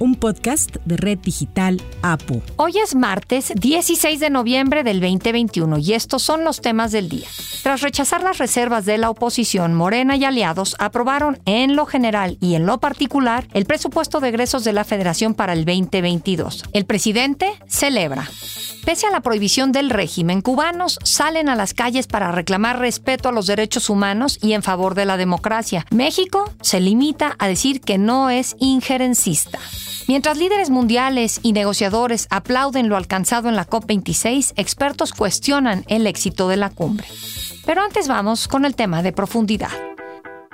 un podcast de Red Digital APU. Hoy es martes 16 de noviembre del 2021 y estos son los temas del día. Tras rechazar las reservas de la oposición, Morena y aliados aprobaron en lo general y en lo particular el presupuesto de egresos de la Federación para el 2022. El presidente celebra. Pese a la prohibición del régimen, cubanos salen a las calles para reclamar respeto a los derechos humanos y en favor de la democracia. México se limita a decir que no es injerencista. Mientras líderes mundiales y negociadores aplauden lo alcanzado en la COP26, expertos cuestionan el éxito de la cumbre. Pero antes vamos con el tema de profundidad.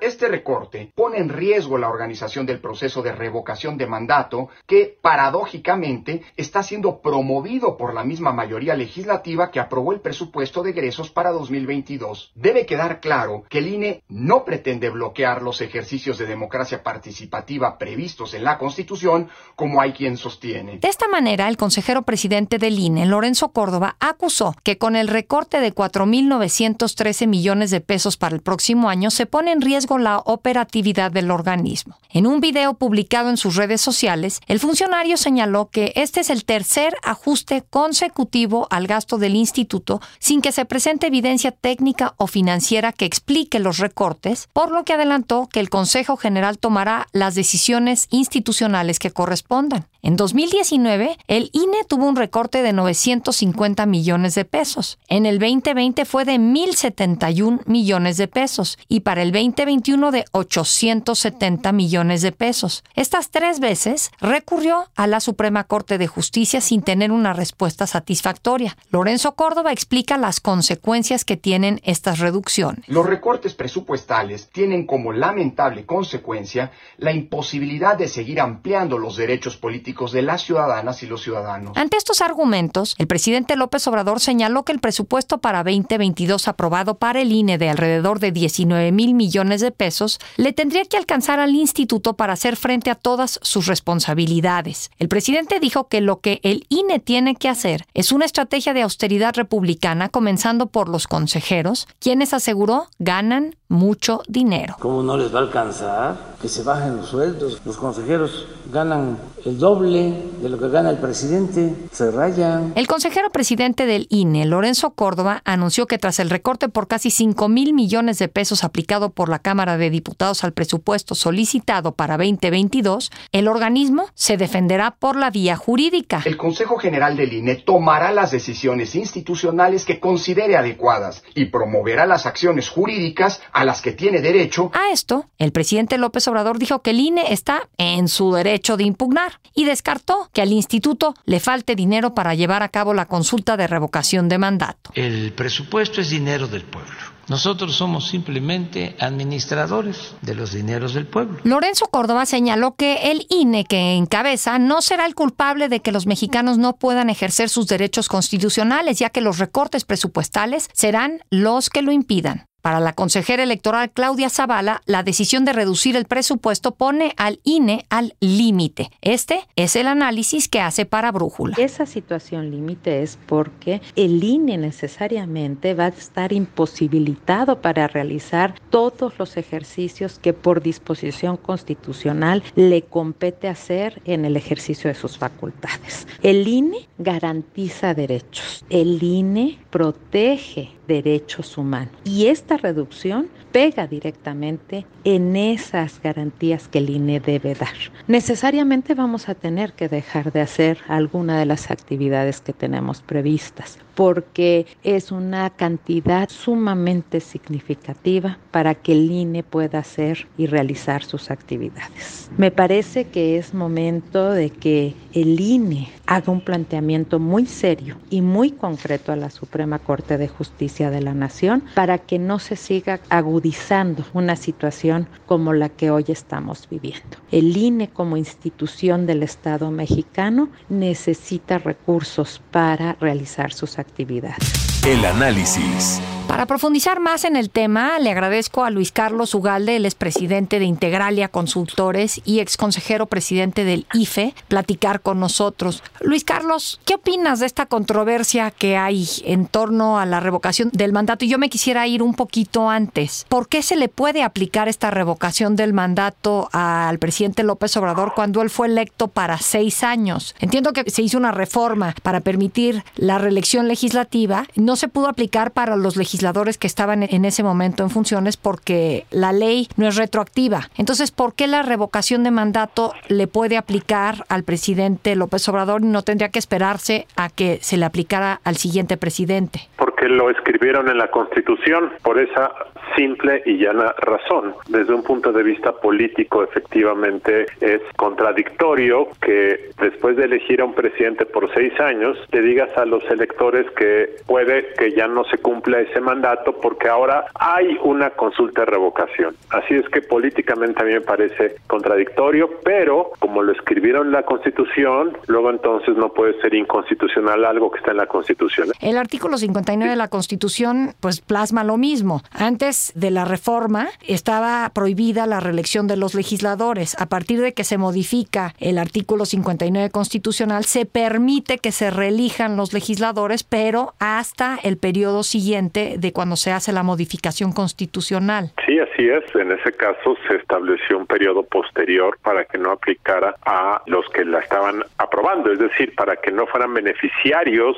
Este recorte pone en riesgo la organización del proceso de revocación de mandato que, paradójicamente, está siendo promovido por la misma mayoría legislativa que aprobó el presupuesto de egresos para 2022. Debe quedar claro que el INE no pretende bloquear los ejercicios de democracia participativa previstos en la Constitución, como hay quien sostiene. De esta manera, el consejero presidente del INE, Lorenzo Córdoba, acusó que con el recorte de 4.913 millones de pesos para el próximo año se pone en riesgo la operatividad del organismo. En un video publicado en sus redes sociales, el funcionario señaló que este es el tercer ajuste consecutivo al gasto del instituto sin que se presente evidencia técnica o financiera que explique los recortes, por lo que adelantó que el Consejo General tomará las decisiones institucionales que correspondan. En 2019, el INE tuvo un recorte de 950 millones de pesos. En el 2020 fue de 1.071 millones de pesos y para el 2021 de 870 millones de pesos. Estas tres veces recurrió a la Suprema Corte de Justicia sin tener una respuesta satisfactoria. Lorenzo Córdoba explica las consecuencias que tienen estas reducciones. Los recortes presupuestales tienen como lamentable consecuencia la imposibilidad de seguir ampliando los derechos políticos de las ciudadanas y los ciudadanos. Ante estos argumentos, el presidente López Obrador señaló que el presupuesto para 2022 aprobado para el INE de alrededor de 19 mil millones de pesos le tendría que alcanzar al instituto para hacer frente a todas sus responsabilidades. El presidente dijo que lo que el INE tiene que hacer es una estrategia de austeridad republicana, comenzando por los consejeros, quienes aseguró ganan mucho dinero. ¿Cómo no les va a alcanzar? Que se bajen los sueldos. Los consejeros ganan el doble de lo que gana el presidente. Se rayan. El consejero presidente del INE, Lorenzo Córdoba, anunció que tras el recorte por casi 5 mil millones de pesos aplicado por la Cámara de Diputados al presupuesto solicitado para 2022, el organismo se defenderá por la vía jurídica. El Consejo General del INE tomará las decisiones institucionales que considere adecuadas y promoverá las acciones jurídicas a las que tiene derecho. A esto, el presidente López Obrador dijo que el INE está en su derecho de impugnar y descartó que al instituto le falte dinero para llevar a cabo la consulta de revocación de mandato. El presupuesto es dinero del pueblo. Nosotros somos simplemente administradores de los dineros del pueblo. Lorenzo Córdoba señaló que el INE que encabeza no será el culpable de que los mexicanos no puedan ejercer sus derechos constitucionales, ya que los recortes presupuestales serán los que lo impidan. Para la consejera electoral Claudia Zavala, la decisión de reducir el presupuesto pone al INE al límite. Este es el análisis que hace para Brújula. Esa situación límite es porque el INE necesariamente va a estar imposibilitado para realizar todos los ejercicios que por disposición constitucional le compete hacer en el ejercicio de sus facultades. El INE garantiza derechos. El INE protege derechos humanos. Y esta reducción pega directamente en esas garantías que el INE debe dar. Necesariamente vamos a tener que dejar de hacer alguna de las actividades que tenemos previstas, porque es una cantidad sumamente significativa para que el INE pueda hacer y realizar sus actividades. Me parece que es momento de que el INE haga un planteamiento muy serio y muy concreto a la Suprema Corte de Justicia de la Nación para que no se siga agudizando una situación como la que hoy estamos viviendo. El INE como institución del Estado mexicano necesita recursos para realizar sus actividades. El análisis Para profundizar más en el tema, le agradezco a Luis Carlos Ugalde, el expresidente de Integralia Consultores y ex consejero presidente del IFE, platicar con nosotros. Luis Carlos, ¿qué opinas de esta controversia que hay en torno a la revocación del mandato? Y yo me quisiera ir un poquito antes. ¿Por qué se le puede aplicar esta revocación del mandato al presidente López Obrador cuando él fue electo para seis años? Entiendo que se hizo una reforma para permitir la reelección legislativa. Se pudo aplicar para los legisladores que estaban en ese momento en funciones porque la ley no es retroactiva. Entonces, ¿por qué la revocación de mandato le puede aplicar al presidente López Obrador y no tendría que esperarse a que se le aplicara al siguiente presidente? Porque lo escribieron en la Constitución, por esa simple y llana razón. Desde un punto de vista político, efectivamente, es contradictorio que después de elegir a un presidente por seis años, le digas a los electores que puede que ya no se cumpla ese mandato porque ahora hay una consulta de revocación. Así es que políticamente a mí me parece contradictorio, pero como lo escribieron en la Constitución, luego entonces no puede ser inconstitucional algo que está en la Constitución. El artículo 59 de la Constitución pues plasma lo mismo. Antes de la reforma estaba prohibida la reelección de los legisladores. A partir de que se modifica el artículo 59 constitucional, se permite que se reelijan los legisladores, pero hasta el periodo siguiente de cuando se hace la modificación constitucional. Sí, así es. En ese caso se estableció un periodo posterior para que no aplicara a los que la estaban aprobando, es decir, para que no fueran beneficiarios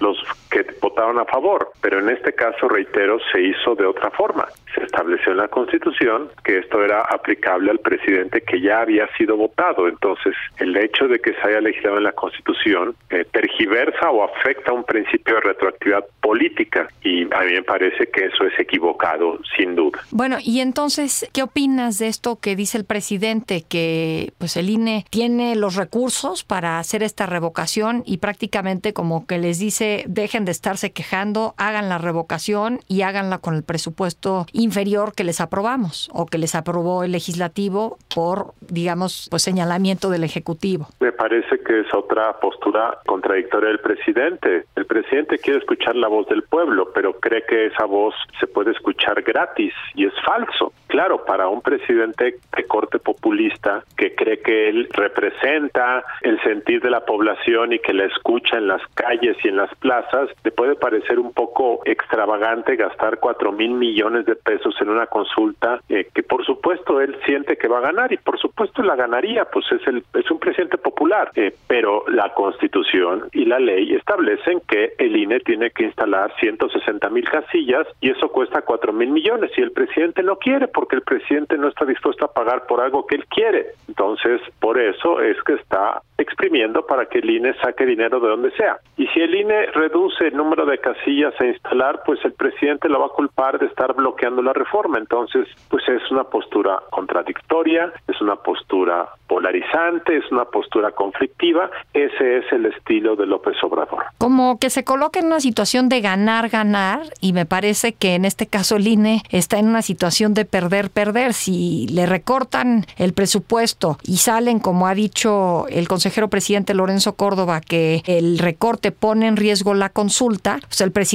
los que votaron a favor. Pero en este caso, reitero, se hizo de otra forma. Se estableció en la Constitución que esto era aplicable al presidente que ya había sido votado. Entonces, el hecho de que se haya legislado en la Constitución eh, tergiversa o afecta un principio de retroactividad política y a mí me parece que eso es equivocado, sin duda. Bueno, y entonces, ¿qué opinas de esto que dice el presidente, que pues el INE tiene los recursos para hacer esta revocación y prácticamente como que les dice, dejen de estarse quejando, hagan la revocación y háganla con el presupuesto inferior que les aprobamos o que les aprobó el legislativo por, digamos, pues señalamiento del Ejecutivo? Me parece que es otra postura contradictoria del presidente. El presidente quiere escuchar la voz del pueblo, pero cree que esa voz se puede escuchar gratis y es falso. Claro, para un presidente de corte populista que cree que él representa el sentir de la población y que la escucha en las calles y en las plazas, le puede parecer un poco extravagante gastar cuatro mil millones de pesos en una consulta eh, que por supuesto él siente que va a ganar y por supuesto la ganaría, pues es el es un presidente popular, eh, pero la Constitución y la ley establecen que el INE tiene que instalar 160 mil casillas y eso cuesta cuatro mil millones y el presidente no quiere porque el presidente no está dispuesto a pagar por algo que él quiere. Entonces, por eso es que está exprimiendo para que el INE saque dinero de donde sea. Y si el INE reduce el número de casillas a instalar, pues el presidente lo va a culpar de estar bloqueando la reforma. Entonces, pues es una postura contradictoria, es una postura polarizante, es una postura conflictiva. Ese es el estilo de López Obrador. Como que se coloca en una situación de ganar, ganar, y me parece que en este caso el INE está en una situación de perder, perder. Si le recortan el presupuesto y salen, como ha dicho el consejero presidente Lorenzo Córdoba, que el recorte pone en riesgo la consulta, pues el presidente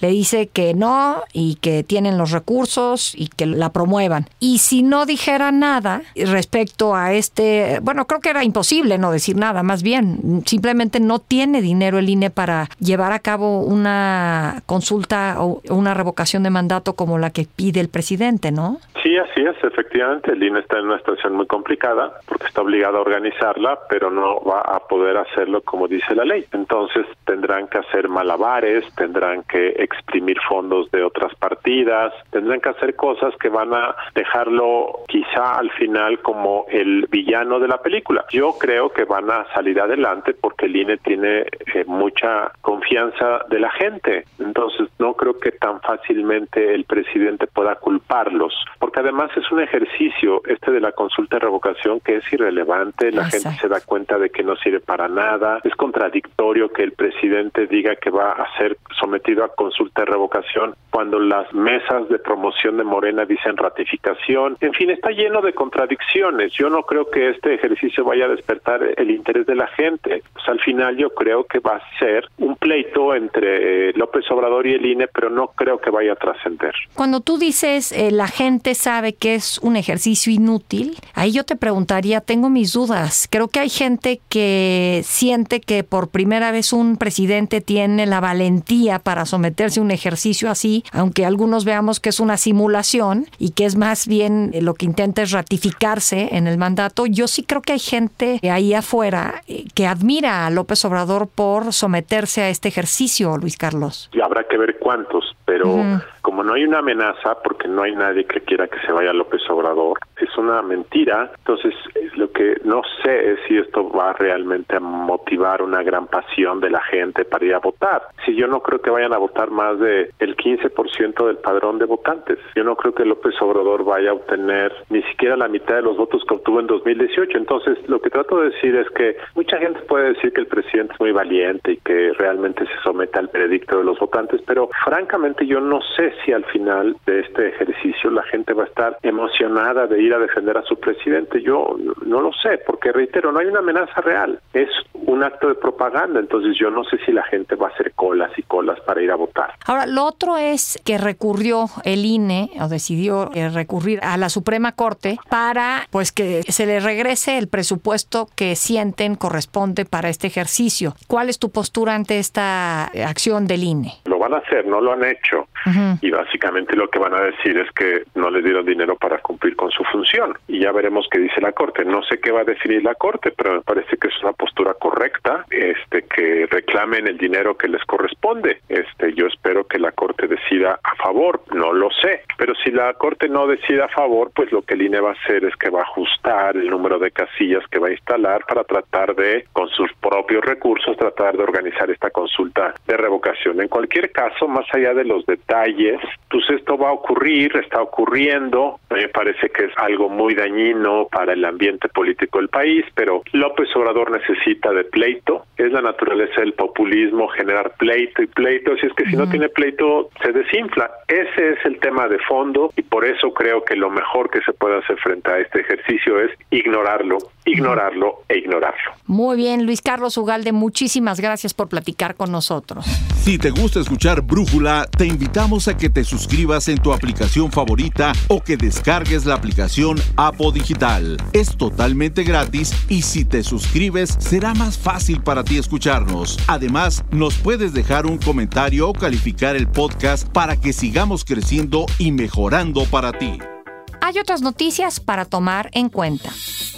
le dice que no y que tienen los recursos y que la promuevan. Y si no dijera nada respecto a este, bueno, creo que era imposible no decir nada, más bien, simplemente no tiene dinero el INE para llevar a cabo una consulta o una revocación de mandato como la que pide el presidente, ¿no? Sí, así es, efectivamente, el INE está en una situación muy complicada porque está obligado a organizarla, pero no va a poder hacerlo como dice la ley. Entonces tendrán que hacer malabares, tendrán que exprimir fondos de otras partidas, tendrán que hacer cosas que van a dejarlo quizá al final como el villano de la película. Yo creo que van a salir adelante porque el INE tiene eh, mucha confianza de la gente. Entonces no creo que tan fácilmente el presidente pueda culparlos, porque además es un ejercicio este de la consulta de revocación que es irrelevante, la gente se da cuenta de que no sirve para nada. Es contradictorio que el presidente diga que va a ser sometido a consulta de revocación cuando las mesas de promoción de Morena dicen ratificación. En fin, está lleno de contradicciones. Yo no creo que este ejercicio vaya a despertar el interés de la gente. Pues al final yo creo que va a ser un pleito entre eh, López Obrador y el INE, pero no creo que vaya a trascender. Cuando tú dices eh, la gente sabe que es un ejercicio inútil, ahí yo te preguntaría, tengo mis dudas. Creo que hay gente que siente que por primera vez un presidente tiene la valentía para someterse a un ejercicio así, aunque algunos veamos que es una simulación y que es más bien eh, lo que intenta es ratificarse en el mandato. Yo sí creo que hay gente ahí afuera que admira a López Obrador por someterse a este ejercicio, Luis Carlos. Y habrá que ver cuántos, pero como no hay una amenaza, porque no hay nadie que quiera que se vaya López Obrador, es una mentira. Entonces, lo que no sé es si esto va realmente a motivar una gran pasión de la gente para ir a votar. Si yo no creo que vayan a votar más de el 15% del padrón de votantes. Yo no creo que López Obrador vaya a obtener ni siquiera la mitad de los votos que obtuvo en 2018. Entonces, lo que trato de decir es que mucha gente puede decir que el presidente es muy valiente y que realmente se somete al veredicto de los votantes, pero francamente yo no sé si al final de este ejercicio la gente va a estar emocionada de ir a defender a su presidente. Yo no lo sé, porque reitero, no hay una amenaza real, es un acto de propaganda, entonces yo no sé si la gente va a hacer colas y colas para ir a votar. Ahora, lo otro es que recurrió el INE o decidió eh, recurrir a la Suprema Corte para pues que se le regrese el presupuesto que sienten corresponde para este ejercicio. ¿Cuál es tu postura ante esta acción del INE? Lo van a hacer, no lo han hecho. Y básicamente lo que van a decir es que no les dieron dinero para cumplir con su función. Y ya veremos qué dice la Corte. No sé qué va a definir la Corte, pero me parece que es una postura correcta, este, que reclamen el dinero que les corresponde. Este, yo espero que la Corte decida a favor, no lo sé. Pero si la Corte no decide a favor, pues lo que el INE va a hacer es que va a ajustar el número de casillas que va a instalar para tratar de, con sus propios recursos, tratar de organizar esta consulta de revocación. En cualquier caso, más allá de los detalles, pues esto va a ocurrir, está ocurriendo, me parece que es algo muy dañino para el ambiente político del país, pero López Obrador necesita de pleito, es la naturaleza del populismo generar pleito y pleito, si es que si no tiene pleito se desinfla. Ese es el tema de fondo y por eso creo que lo mejor que se puede hacer frente a este ejercicio es ignorarlo, ignorarlo e ignorarlo. Muy bien, Luis Carlos Ugalde, muchísimas gracias por platicar con nosotros. Si te gusta escuchar Brújula, te invitamos a que te suscribas en tu aplicación favorita o que descargues la aplicación Apo Digital. Es totalmente gratis y si te suscribes será más fácil para ti escucharnos. Además, nos puedes dejar un comentario o calificar el podcast para que sigamos creciendo y mejorando para ti. Hay otras noticias para tomar en cuenta.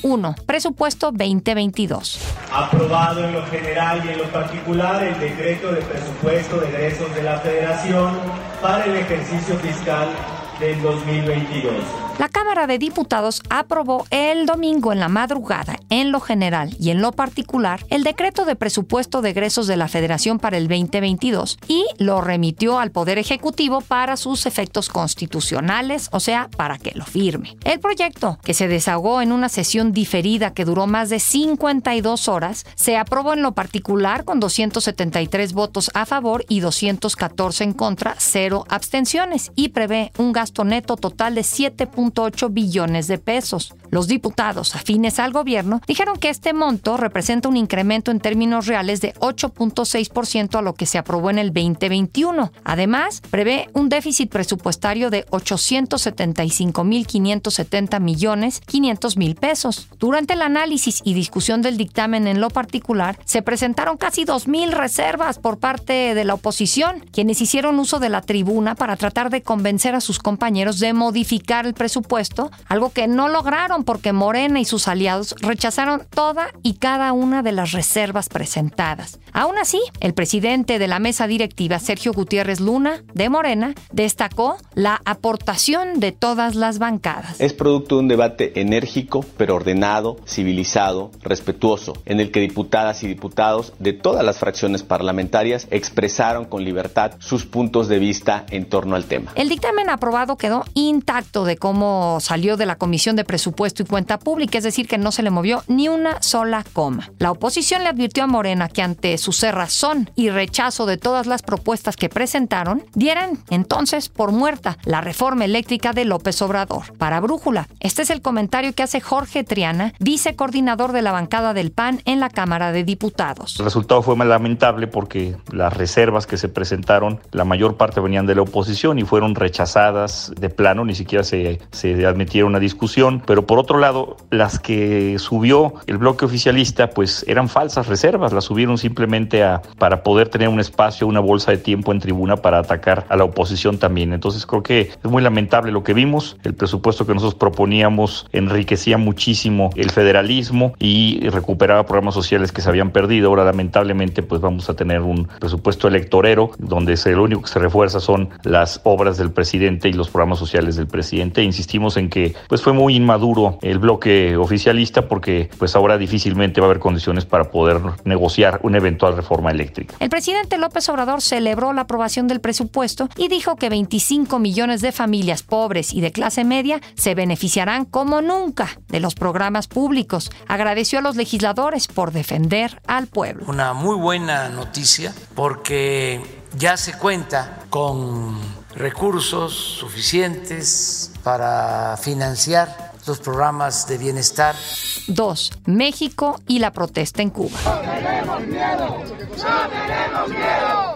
1. Presupuesto 2022. Aprobado en lo general y en lo particular el decreto de presupuesto de egresos de la Federación para el ejercicio fiscal del 2022. La Cámara de Diputados aprobó el domingo en la madrugada, en lo general y en lo particular, el decreto de presupuesto de egresos de la Federación para el 2022 y lo remitió al Poder Ejecutivo para sus efectos constitucionales, o sea, para que lo firme. El proyecto, que se desahogó en una sesión diferida que duró más de 52 horas, se aprobó en lo particular con 273 votos a favor y 214 en contra, cero abstenciones y prevé un gasto neto total de 7 8 billones de pesos. Los diputados afines al gobierno dijeron que este monto representa un incremento en términos reales de 8.6% a lo que se aprobó en el 2021. Además, prevé un déficit presupuestario de 875.570 millones 500 mil pesos. Durante el análisis y discusión del dictamen en lo particular, se presentaron casi 2.000 reservas por parte de la oposición, quienes hicieron uso de la tribuna para tratar de convencer a sus compañeros de modificar el presupuesto, algo que no lograron porque Morena y sus aliados rechazaron toda y cada una de las reservas presentadas. Aún así, el presidente de la mesa directiva, Sergio Gutiérrez Luna, de Morena, destacó la aportación de todas las bancadas. Es producto de un debate enérgico, pero ordenado, civilizado, respetuoso, en el que diputadas y diputados de todas las fracciones parlamentarias expresaron con libertad sus puntos de vista en torno al tema. El dictamen aprobado quedó intacto de cómo salió de la Comisión de Presupuesto y Cuenta Pública, es decir, que no se le movió ni una sola coma. La oposición le advirtió a Morena que ante su cerrazón y rechazo de todas las propuestas que presentaron, dieran entonces por muerta la reforma eléctrica de López Obrador. Para Brújula, este es el comentario que hace Jorge Triana, vicecoordinador de la bancada del PAN en la Cámara de Diputados. El resultado fue lamentable porque las reservas que se presentaron, la mayor parte venían de la oposición y fueron rechazadas de plano, ni siquiera se, se admitieron una discusión, pero por otro lado, las que subió el bloque oficialista, pues eran falsas reservas, las subieron simplemente a, para poder tener un espacio, una bolsa de tiempo en tribuna para atacar a la oposición también. Entonces creo que es muy lamentable lo que vimos, el presupuesto que nosotros proponíamos enriquecía muchísimo el federalismo y recuperaba programas sociales que se habían perdido. Ahora lamentablemente pues vamos a tener un presupuesto electorero donde lo único que se refuerza son las obras del presidente y los programas sociales del presidente. Insistimos en que pues fue muy inmaduro el bloque oficialista porque pues ahora difícilmente va a haber condiciones para poder negociar una eventual reforma eléctrica. El presidente López Obrador celebró la aprobación del presupuesto y dijo que 25 millones de familias pobres y de clase media se beneficiarán como nunca de los programas públicos. Agradeció a los legisladores por defender al pueblo. Una muy buena noticia porque ya se cuenta con recursos suficientes para financiar los programas de bienestar. 2. México y la protesta en Cuba.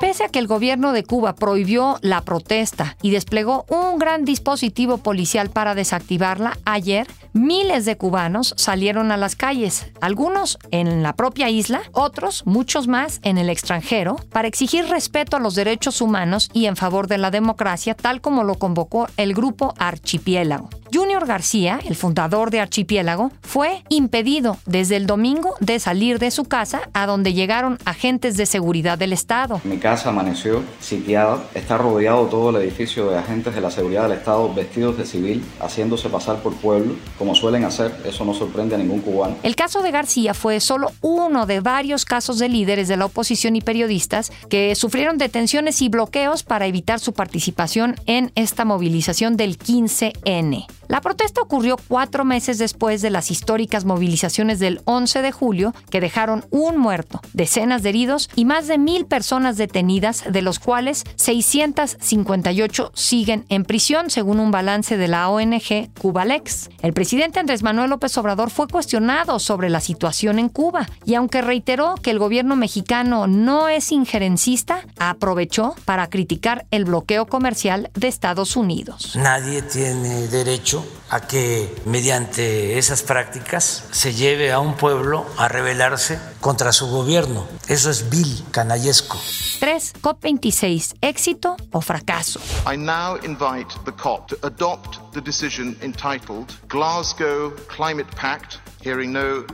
Pese a que el gobierno de Cuba prohibió la protesta y desplegó un gran dispositivo policial para desactivarla, ayer miles de cubanos salieron a las calles, algunos en la propia isla, otros, muchos más, en el extranjero, para exigir respeto a los derechos humanos y en favor de la democracia, tal como lo convocó el grupo Archipiélago. Junior García, el fundador de Archipiélago, fue impedido desde el domingo de salir de su casa a donde llegaron agentes de seguridad del Estado. Mi casa amaneció sitiada, está rodeado todo el edificio de agentes de la seguridad del Estado vestidos de civil, haciéndose pasar por pueblo, como suelen hacer, eso no sorprende a ningún cubano. El caso de García fue solo uno de varios casos de líderes de la oposición y periodistas que sufrieron detenciones y bloqueos para evitar su participación en esta movilización del 15N. La protesta ocurrió cuatro meses después de las históricas movilizaciones del 11 de julio que dejaron un muerto, decenas de heridos y más de mil personas detenidas, de los cuales 658 siguen en prisión, según un balance de la ONG Cubalex. El presidente Andrés Manuel López Obrador fue cuestionado sobre la situación en Cuba y aunque reiteró que el gobierno mexicano no es injerencista, aprovechó para criticar el bloqueo comercial de Estados Unidos. Nadie tiene derecho a que mediante esas prácticas se lleve a un pueblo a rebelarse contra su gobierno. Eso es vil, canallesco. 3. COP26, éxito o fracaso. I now invite the COP to adopt the decision entitled Glasgow Climate Pact, hearing no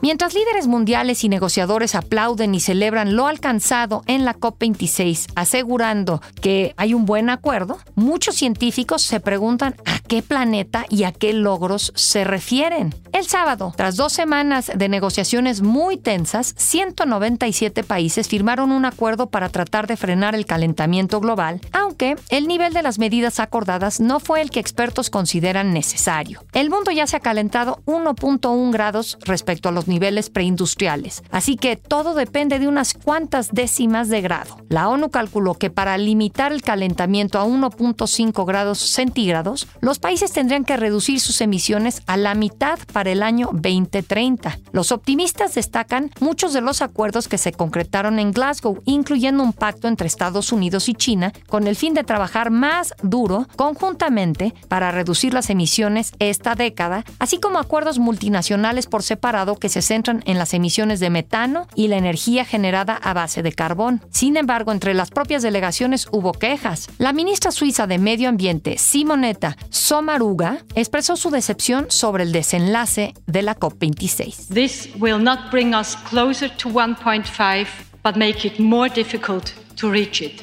Mientras líderes mundiales y negociadores aplauden y celebran lo alcanzado en la COP26, asegurando que hay un buen acuerdo, muchos científicos se preguntan a qué planeta y a qué logros se refieren. El sábado, tras dos semanas de negociaciones muy tensas, 197 países firmaron un acuerdo para tratar de frenar el calentamiento global, aunque el nivel de las medidas acordadas no fue el que expertos consideran necesario. El mundo ya se ha calentado 1.1 grados respecto a los niveles preindustriales, así que todo depende de unas cuantas décimas de grado. La ONU calculó que para limitar el calentamiento a 1.5 grados centígrados, los países tendrían que reducir sus emisiones a la mitad para el año 2030. Los optimistas destacan muchos de los acuerdos que se concretaron en Glasgow, incluyendo un pacto entre Estados Unidos y China con el fin de trabajar más duro conjuntamente para reducir las emisiones esta década, así como acuerdos multinacionales por separado que se centran en las emisiones de metano y la energía generada a base de carbón. Sin embargo, entre las propias delegaciones hubo quejas. La ministra suiza de Medio Ambiente, Simonetta Sommaruga, expresó su decepción sobre el desenlace de la COP26. This will not bring us closer to 1.5, but make it more difficult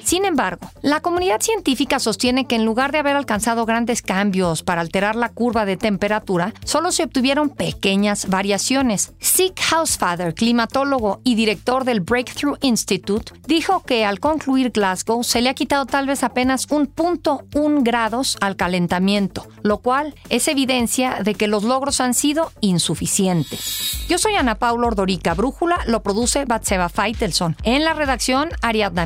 Sin embargo, la comunidad científica sostiene que en lugar de haber alcanzado grandes cambios para alterar la curva de temperatura, solo se obtuvieron pequeñas variaciones. Sig Housefather, climatólogo y director del Breakthrough Institute, dijo que al concluir Glasgow se le ha quitado tal vez apenas un punto un grados al calentamiento, lo cual es evidencia de que los logros han sido insuficientes. Yo soy Ana Paula Ordorica, Brújula lo produce Batseba Feitelson. En la redacción, Ariadna